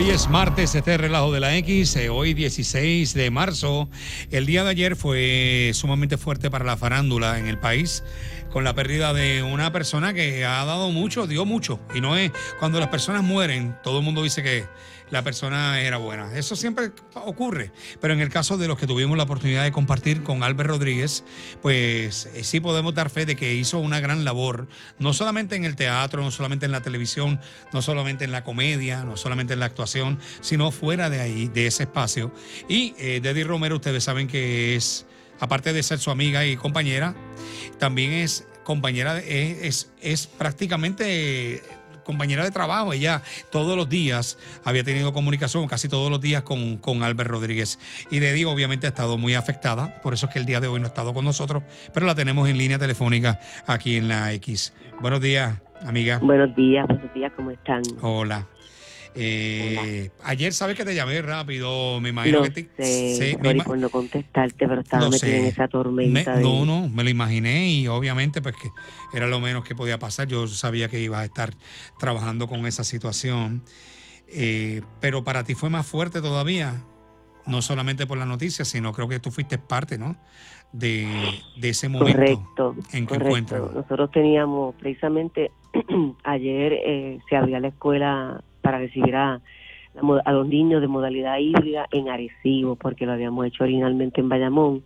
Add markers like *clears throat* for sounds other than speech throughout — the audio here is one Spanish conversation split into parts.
Hoy es martes, este relajo de la X, eh, hoy 16 de marzo. El día de ayer fue sumamente fuerte para la farándula en el país con la pérdida de una persona que ha dado mucho, dio mucho. Y no es cuando las personas mueren, todo el mundo dice que la persona era buena. Eso siempre ocurre. Pero en el caso de los que tuvimos la oportunidad de compartir con Albert Rodríguez, pues eh, sí podemos dar fe de que hizo una gran labor, no solamente en el teatro, no solamente en la televisión, no solamente en la comedia, no solamente en la actuación, sino fuera de ahí, de ese espacio. Y eh, Deddy Romero, ustedes saben que es, aparte de ser su amiga y compañera, también es compañera, es, es prácticamente compañera de trabajo. Ella todos los días había tenido comunicación, casi todos los días, con, con Albert Rodríguez. Y de obviamente, ha estado muy afectada. Por eso es que el día de hoy no ha estado con nosotros, pero la tenemos en línea telefónica aquí en la X. Buenos días, amiga. Buenos días, buenos días, ¿cómo están? Hola. Eh, ayer sabes que te llamé rápido, me imagino que te, sé, por no contestarte, pero estaba metido en esa tormenta. No, no, me lo imaginé y obviamente pues que era lo menos que podía pasar. Yo sabía que ibas a estar trabajando con esa situación, eh, pero para ti fue más fuerte todavía, no solamente por la noticia, sino creo que tú fuiste parte, ¿no? De, ese momento correcto, en que correcto. Nosotros teníamos precisamente *clears throat* ayer eh, se abría la escuela para recibir a, a los niños de modalidad híbrida en Arecibo, porque lo habíamos hecho originalmente en Bayamón,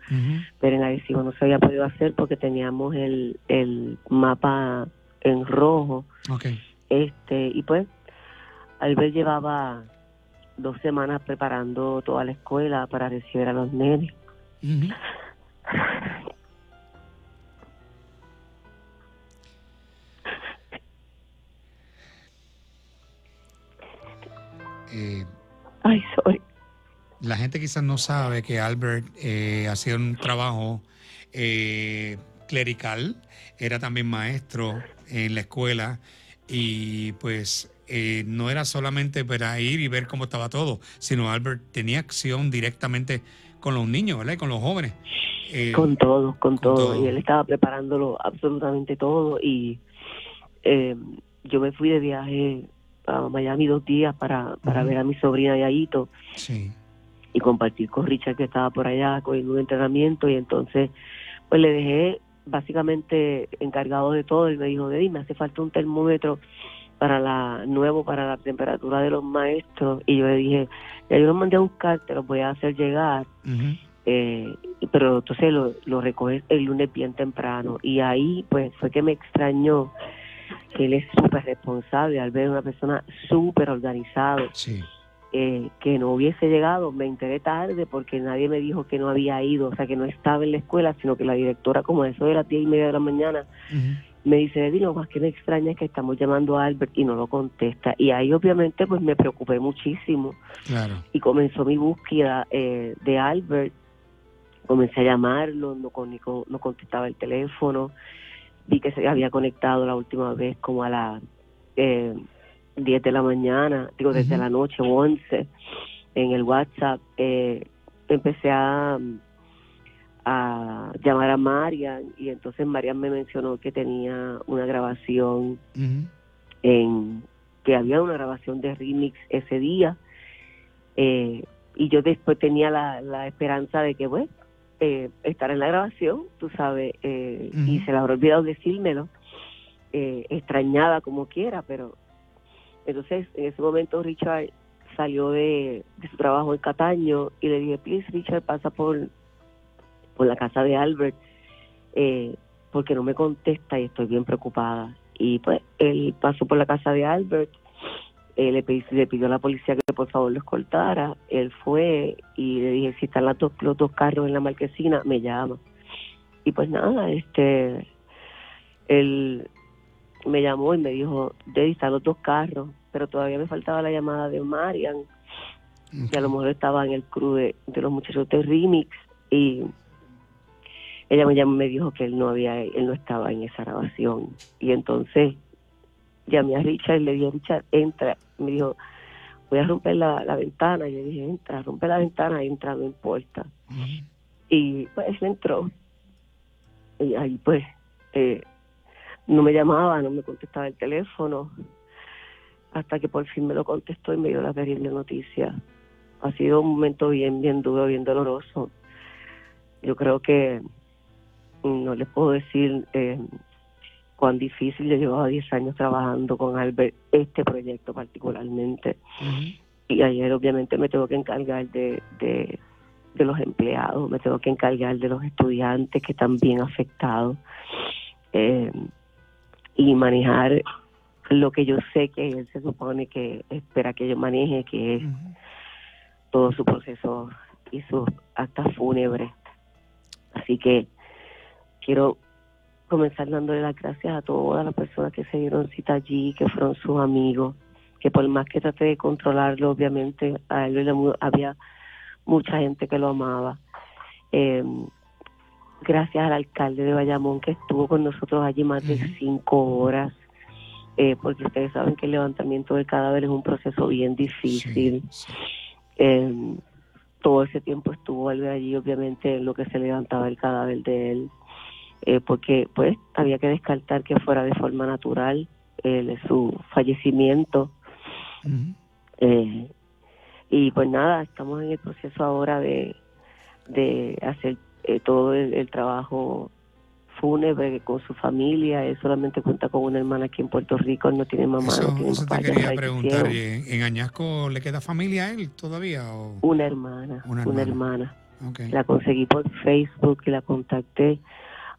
pero en Arecibo no se había podido hacer porque teníamos el, el mapa en rojo. Este, y pues, Albert llevaba dos semanas preparando toda la escuela para recibir a los nenes. *laughs* Eh, Ay, sorry. La gente quizás no sabe que Albert eh, hacía un trabajo eh, clerical, era también maestro en la escuela y pues eh, no era solamente para ir y ver cómo estaba todo, sino Albert tenía acción directamente con los niños, ¿verdad? Y con los jóvenes. con todos, con, todo. Y él estaba preparándolo absolutamente todo y yo me fui de viaje a Miami dos días para, para ver a mi sobrina Yayito sí. y compartir con Richard que estaba por allá con un entrenamiento y entonces pues le dejé básicamente encargado de todo. Y me dijo, de me hace falta un termómetro para la nuevo para la temperatura de los maestros y yo le dije, ya yo lo mandé a buscar, te lo voy a hacer llegar. eh, pero entonces lo, lo recoges el lunes bien temprano. Y ahí pues fue que me extrañó que él es súper responsable al ver una persona súper organizada. Eh, que no hubiese llegado, me enteré tarde porque nadie me dijo que no había ido, o sea, que no estaba en la escuela, sino que la directora, como eso de las diez y media de la mañana, me dice, lo más que me extraña es que estamos llamando a Albert y no lo contesta. Y ahí obviamente pues me preocupé muchísimo. Y comenzó mi búsqueda eh, de Albert, comencé a llamarlo, no, no contestaba el teléfono, vi que se había conectado la última vez como a las eh, 10 de la mañana, digo desde la noche, 11, en el WhatsApp. Eh, empecé a, a llamar a Marian y entonces Marian me mencionó que tenía una grabación en que había una grabación de remix ese día eh, y yo después tenía la, la esperanza de que bueno eh, estar en la grabación, tú sabes, eh, y se le habrá olvidado decírmelo, eh, extrañada como quiera, pero entonces en ese momento Richard salió de, su trabajo en Cataño y le dije, please Richard, pasa por, por la casa de Albert, eh, porque no me contesta y estoy bien preocupada. Y pues él pasó por la casa de Albert eh, le, le pidió a la policía que por favor lo escoltara. Él fue y le dije, si están los dos, los dos carros en la marquesina, me llama. Y pues nada, este, él me llamó y me dijo, Deddy, están los dos carros, pero todavía me faltaba la llamada de Marian, que a lo mejor estaba en el crew de, los muchachos de Remix, y ella me llamó y me dijo que él no había, él no estaba en esa grabación. Y entonces llamé a Richard y le dije, Richard, entra. Me dijo, voy a romper la, ventana. Y le dije, entra, rompe la ventana, entra, no importa. Y pues entró. Y ahí pues eh, no me llamaba, no me contestaba el teléfono. hasta que por fin me lo contestó y me dio la terrible noticia. Ha sido un momento bien, bien duro, bien doloroso. Yo creo que no les puedo decir eh, cuán difícil. Yo llevaba 10 años trabajando con Albert, este proyecto particularmente. Y ayer obviamente me tengo que encargar de, de, los empleados, me tengo que encargar de los estudiantes que están bien afectados. Eh, y manejar lo que yo sé que él se supone que espera que yo maneje, que es todo su proceso y sus actas fúnebres. Así que quiero comenzar dándole las gracias a todas las personas que se dieron cita allí, que fueron sus amigos, que por más que traté de controlarlo, obviamente a él había mucha gente que lo amaba. Em, gracias al alcalde de Bayamón que estuvo con nosotros allí más de cinco horas, eh, porque ustedes saben que el levantamiento del cadáver es un proceso bien difícil. Em, todo ese tiempo estuvo él allí, obviamente, en lo que se levantaba el cadáver de él. Eh, porque pues había que descartar que fuera de forma natural eh, su fallecimiento. Eh, y pues nada, estamos en el proceso ahora de, de hacer todo el, trabajo fúnebre con su familia. Él solamente cuenta con una hermana aquí en Puerto Rico, él no tiene mamá, no tiene eso te quería preguntar. ¿En Añasco le queda familia a él todavía? Una hermana, una hermana. La conseguí por Facebook y la contacté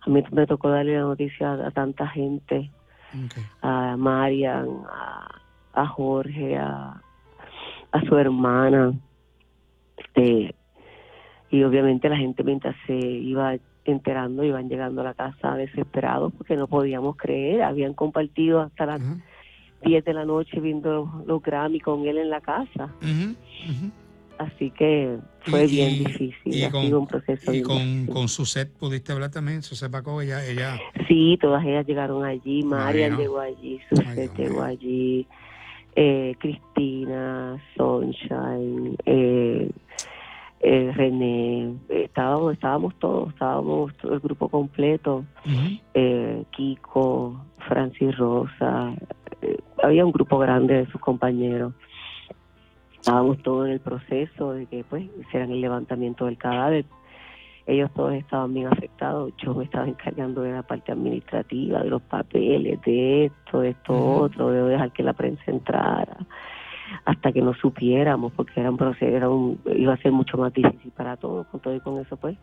a mí me tocó darle la noticia a, tanta gente, a Marian, a, Jorge, a, su hermana, este, y obviamente la gente mientras se iba enterando iban llegando a la casa desesperados porque no podíamos creer, habían compartido hasta las 10 de la noche viendo los, Grammy con él en la casa. Así que fue bien difícil, ha sido un proceso. ¿Y con, con Suset pudiste hablar también? Suset Paco, ella, ella... Sí, todas ellas llegaron allí, Marian llegó allí, Suset llegó allí, eh, Cristina, Sunshine, eh, eh, René, estábamos, estábamos todos, estábamos todo el grupo completo, Kiko, Francis Rosa, había un grupo grande de sus compañeros estábamos todos en el proceso de que pues hicieran el levantamiento del cadáver. Ellos todos estaban bien afectados. Yo me estaba encargando de la parte administrativa, de los papeles, de esto, de esto, otro, de dejar que la prensa entrara, hasta que nos supiéramos, porque era un proceso, era un, iba a ser mucho más difícil para todos. Con todo y con eso, pues,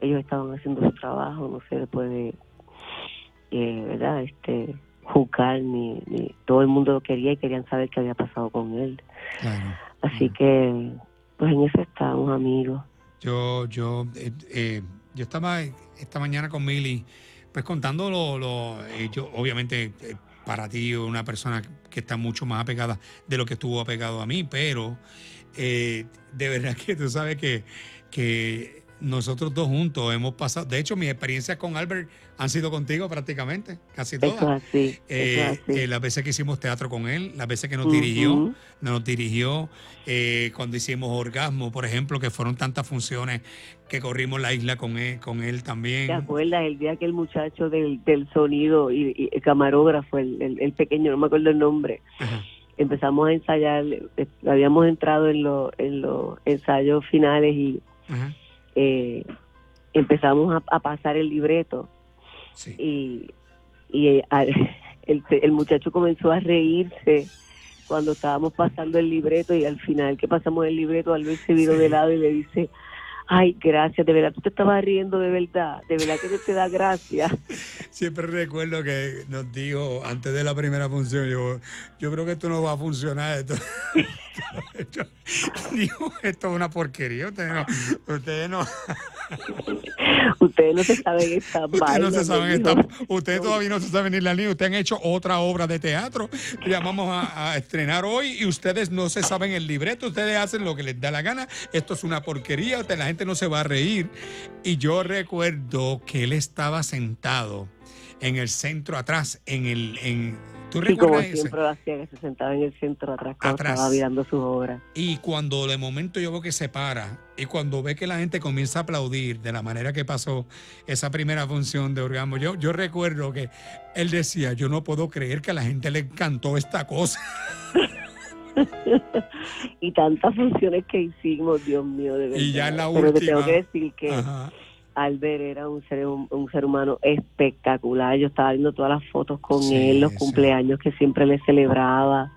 ellos estaban haciendo su trabajo, no se puede, eh, ¿verdad? Este, juzgar, ni, ni todo el mundo lo quería y querían saber qué había pasado con él. Claro. Así que, pues en eso estamos, amigos. Yo, yo, eh, eh, yo estaba esta mañana con Milly, pues contando lo, lo eh, yo, obviamente, para ti, una persona que está mucho más apegada de lo que estuvo apegado a mí, pero de verdad que tú sabes que, que nosotros dos juntos hemos pasado, de hecho, mis experiencias con Albert han sido contigo prácticamente, casi todas. Eh, eh, las veces que hicimos teatro con él, las veces que nos dirigió, nos dirigió, eh, cuando hicimos Orgasmo, por ejemplo, que fueron tantas funciones que corrimos la isla con él, con él también. ¿Te acuerdas el día que el muchacho del, sonido y, el camarógrafo, el, pequeño, no me acuerdo el nombre, empezamos a ensayar, habíamos entrado en, en los ensayos finales y eh, empezamos a, pasar el libreto y, y *laughs* el, el, muchacho comenzó a reírse cuando estábamos pasando el libreto y al final que pasamos el libreto, al se vino de lado y le dice, ay, gracias, de verdad, tú te estabas riendo de verdad, de verdad que te da gracias. *laughs* Siempre recuerdo que nos dijo antes de la primera función, yo, yo creo que esto no va a funcionar. Esto, *laughs* esto, esto es una porquería, ustedes no... Ustedes no *laughs* Ustedes no se saben esta Ustedes, no se saben esta, ustedes todavía no se saben ni la línea. Ustedes han hecho otra obra de teatro que llamamos a, a, estrenar hoy y ustedes no se saben el libreto. Ustedes hacen lo que les da la gana. Esto es una porquería. La gente no se va a reír. Y yo recuerdo que él estaba sentado en el centro atrás, en el... En, ¿Tú sí, como siempre lo hacía, que se sentaba en el centro atrás estaba mirando sus obras. Y cuando de momento yo veo que se para y cuando ve que la gente comienza a aplaudir de la manera que pasó esa primera función de orgasmo, yo, yo recuerdo que él decía, yo no puedo creer que a la gente le encantó esta cosa. *laughs* *laughs* y tantas funciones que hicimos, Dios mío, de verdad. Y ya en la Pero última. te tengo que decir que Albert era un ser, un, ser humano espectacular. Yo estaba viendo todas las fotos con él, los cumpleaños que siempre le celebraba.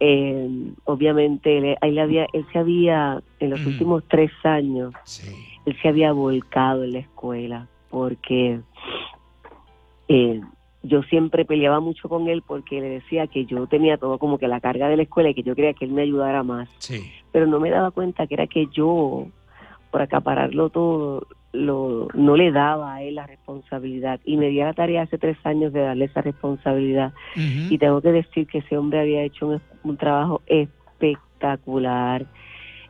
Eh, obviamente, él, él, había, él se había, en los últimos tres años, él se había volcado en la escuela porque eh, yo siempre peleaba mucho con él porque le decía que yo tenía todo como que la carga de la escuela y que yo quería que él me ayudara más. Pero no me daba cuenta que era que yo, por acapararlo todo, lo, no le daba a él la responsabilidad. Y me di la tarea hace tres años de darle esa responsabilidad. Y tengo que decir que ese hombre había hecho un, trabajo espectacular.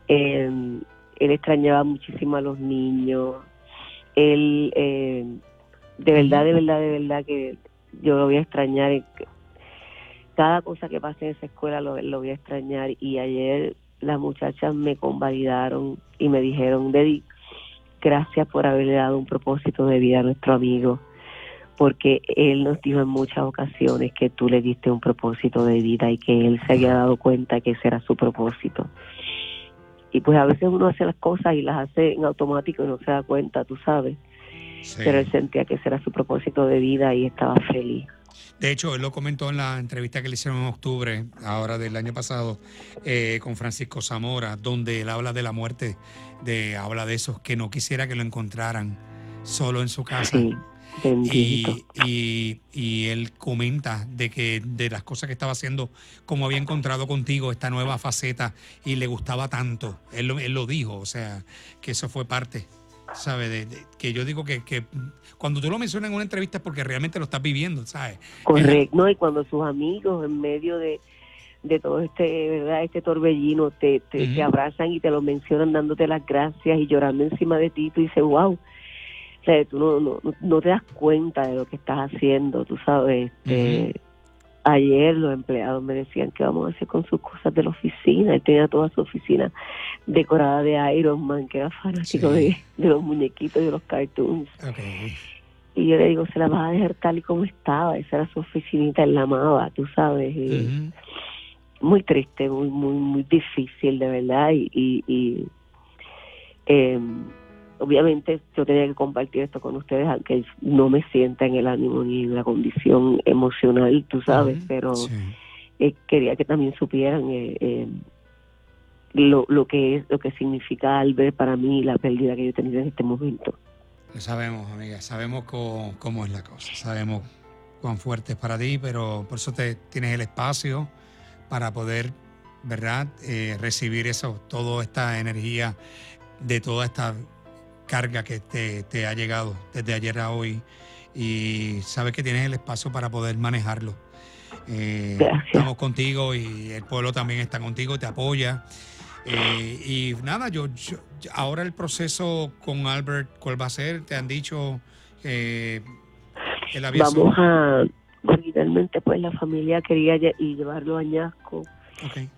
Eh, él extrañaba muchísimo a los niños. Él, eh, de verdad, de verdad, de verdad que yo lo voy a extrañar. Cada cosa que pase en esa escuela lo, voy a extrañar. Y ayer las muchachas me convalidaron y me dijeron, Dedi, gracias por haberle dado un propósito de vida a nuestro amigo, porque él nos dijo en muchas ocasiones que tú le diste un propósito de vida y que él se había dado cuenta que ese era su propósito. Y pues a veces uno hace las cosas y las hace en automático y no se da cuenta, tú sabes pero él sentía que ese era su propósito de vida y estaba feliz. De hecho, él lo comentó en la entrevista que le hicieron en octubre, ahora del año pasado, eh, con Francisco Zamora, donde él habla de la muerte, de habla de esos que no quisiera que lo encontraran solo en su casa. y, y, y, él comenta de que de las cosas que estaba haciendo, como había encontrado contigo esta nueva faceta y le gustaba tanto. Él, él lo dijo, o sea, que eso fue parte ¿sabes? De, que yo digo que, que, cuando tú lo mencionas en una entrevista es porque realmente lo estás viviendo, ¿sabes? Correcto, y cuando sus amigos en medio de, de todo este, ¿verdad? Este torbellino te, te, abrazan y te lo mencionan dándote las gracias y llorando encima de ti, tú dices, wow. O sea, tú no, no, no te das cuenta de lo que estás haciendo, tú sabes. Este, Ayer los empleados me decían que vamos a hacer con sus cosas de la oficina. Él tenía toda su oficina decorada de Iron Man, que era fanático de, los muñequitos y de los cartoons. Y yo le digo, se la vas a dejar tal y como estaba. Esa era su oficinita, él la amaba, tú sabes. Muy triste, muy, muy, muy difícil, de verdad. Y, y, y eh, obviamente yo tenía que compartir esto con ustedes, aunque no me sienta en el ánimo ni en la condición emocional, tú sabes, pero eh, quería que también supieran eh, eh, lo, lo que es, lo que significa al ver para mí la pérdida que yo he tenido en este momento. Lo sabemos, amiga, sabemos cómo, cómo es la cosa, sabemos cuán fuerte es para ti, pero por eso te tienes el espacio para poder, ¿verdad?, recibir eso, toda esta energía de toda esta carga que te, ha llegado desde ayer a hoy y sabes que tienes el espacio para poder manejarlo. Eh, estamos contigo y el pueblo también está contigo, te apoya. Eh, y nada, yo, ahora el proceso con Albert, ¿cuál va a ser? ¿Te han dicho que el aviso? Vamos a, originalmente pues la familia quería llevarlo a Ñasco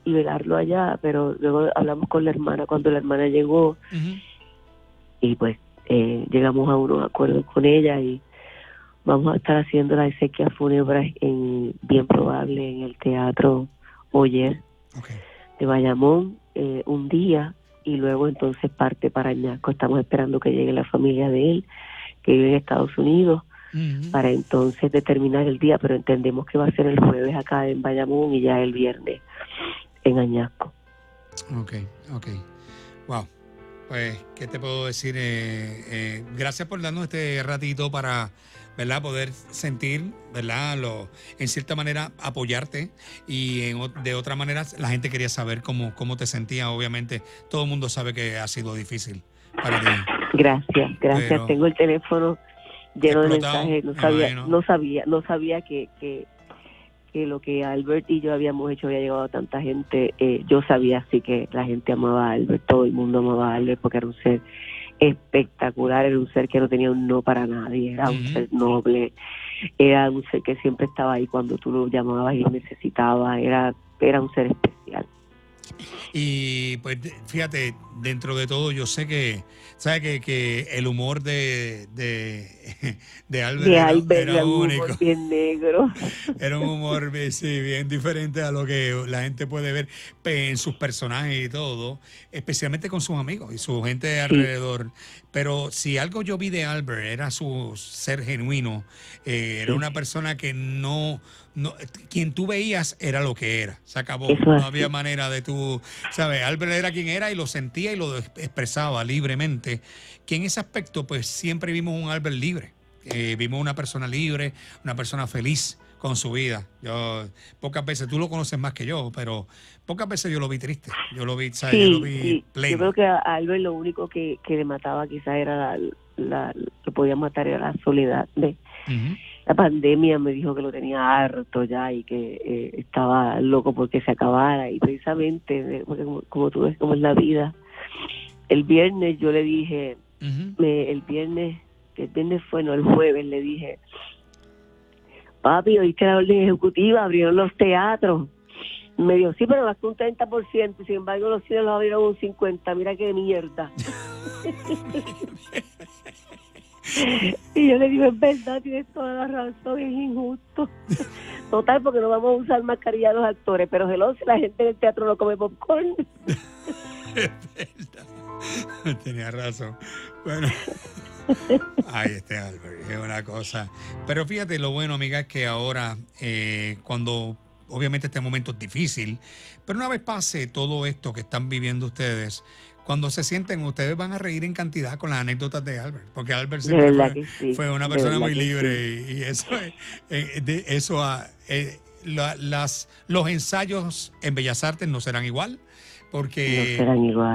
y velarlo allá, pero luego hablamos con la hermana cuando la hermana llegó y pues eh, llegamos a unos acuerdos con ella y vamos a estar haciendo la exequia fúnebre en, bien probable en el Teatro Oyer de Bayamón eh, un día y luego entonces parte para Ñasco. Estamos esperando que llegue la familia de él, que vive en Estados Unidos, para entonces determinar el día, pero entendemos que va a ser el jueves acá en Bayamón y ya el viernes en Añasco. Ok, ok. Wow. Pues, ¿qué te puedo decir? Eh, eh, gracias por darnos este ratito para, ¿verdad? Poder sentir, ¿verdad? Lo, en cierta manera apoyarte y de otra manera la gente quería saber cómo, cómo te sentías. Obviamente, todo el mundo sabe que ha sido difícil para ti. Gracias, gracias. Tengo el teléfono lleno de mensajes. No sabía, no sabía, no sabía que, que que lo que Albert y yo habíamos hecho había llegado a tanta gente. Eh, yo sabía así que la gente amaba a Albert, todo el mundo amaba a Albert porque era un ser espectacular, era un ser que no tenía un no para nadie, era un ser noble, era un ser que siempre estaba ahí cuando tú lo llamabas y lo necesitabas, era, era un ser especial. Y pues fíjate, dentro de todo yo sé que, ¿sabes? Que, que el humor de, de, *laughs* de Albert era, único. bien negro. *laughs* Era un humor sí, bien diferente a lo que la gente puede ver en sus personajes y todo, especialmente con sus amigos y su gente alrededor. Pero si algo yo vi de Albert era su ser genuino, eh, era una persona que no, no, quien tú veías era lo que era, se acabó, no había manera de tú, ¿sabes? Albert era quien era y lo sentía y lo expresaba libremente, que en ese aspecto pues siempre vimos un Albert libre, eh, vimos una persona libre, una persona feliz con su vida. Yo pocas veces, tú lo conoces más que yo, pero pocas veces yo lo vi triste. Yo lo vi, ¿sabes? yo lo vi Yo creo que a Albert lo único que, le mataba quizás era la, la, que podía matar era la soledad de la pandemia me dijo que lo tenía harto ya y que eh, estaba loco porque se acabara. Y precisamente como, tú ves como es la vida. El viernes yo le dije el viernes el viernes fue no el jueves le dije papi oíste la orden ejecutiva abrieron los teatros me dijo, sí, pero más que un 30%, sin embargo los cines los abrieron un 50%, mira qué mierda. *laughs* *laughs* y yo le digo, es verdad, tienes toda la razón, es injusto. *laughs* Total, porque no vamos a usar mascarilla los actores, pero hello, si la gente en el teatro no come popcorn. es *laughs* verdad. Tenía razón. Bueno. Ay, este Albert, es una cosa. Pero fíjate, lo bueno, amiga, es que ahora, eh, cuando obviamente este momento es difícil, pero una vez pase todo esto que están viviendo ustedes, cuando se sienten, ustedes van a reír en cantidad con las anécdotas de Albert, porque Albert fue, una persona muy libre y, eso, eh, de, eso eh, las, los ensayos en Bellas Artes no serán igual porque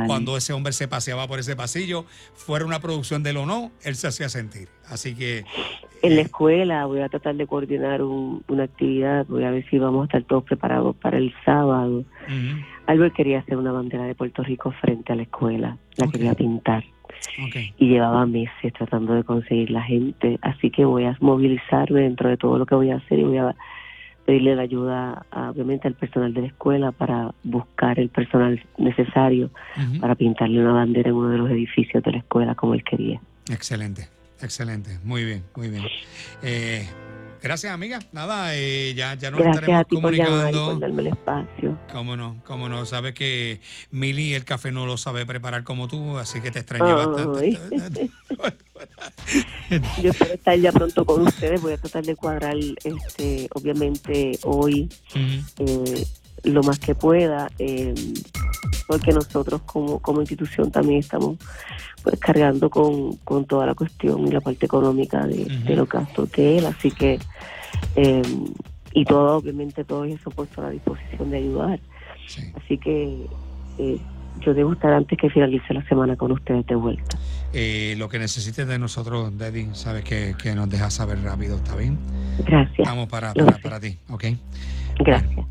cuando ese hombre se paseaba por ese pasillo, fuera una producción de él o no, él se hacía sentir. Así que... En la escuela voy a tratar de coordinar una actividad, voy a ver si vamos a estar todos preparados para el sábado. Albert quería hacer una bandera de Puerto Rico frente a la escuela, la quería pintar. Y llevaba meses tratando de conseguir la gente, así que voy a movilizarme dentro de todo lo que voy a hacer y voy a pedirle la ayuda, obviamente, al personal de la escuela para buscar el personal necesario para pintarle una bandera en uno de los edificios de la escuela como él quería. Excelente, excelente, muy bien, muy bien. Eh, Gracias, amiga. Nada, eh, ya, ya nos Gracias estaremos a ti comunicando. Por, darme el espacio. Cómo no, cómo no. Sabes que Mili el café no lo sabe preparar como tú, así que te extrañé bastante. *laughs* *laughs* Yo espero estar ya pronto con ustedes. Voy a tratar de cuadrar, este, obviamente, hoy eh, lo más que pueda. Eh, porque nosotros como, como institución también estamos pues cargando con, con toda la cuestión y la parte económica de, de los gastos de él, así que eh, y todo obviamente todo eso puesto a la disposición de ayudar. Así que eh, yo debo estar antes que finalice la semana con ustedes de vuelta. Eh, lo que necesites de nosotros, Daddy, sabes que, que nos dejas saber rápido, ¿está bien? Gracias. Vamos para, para, para ti, ¿ok? Gracias.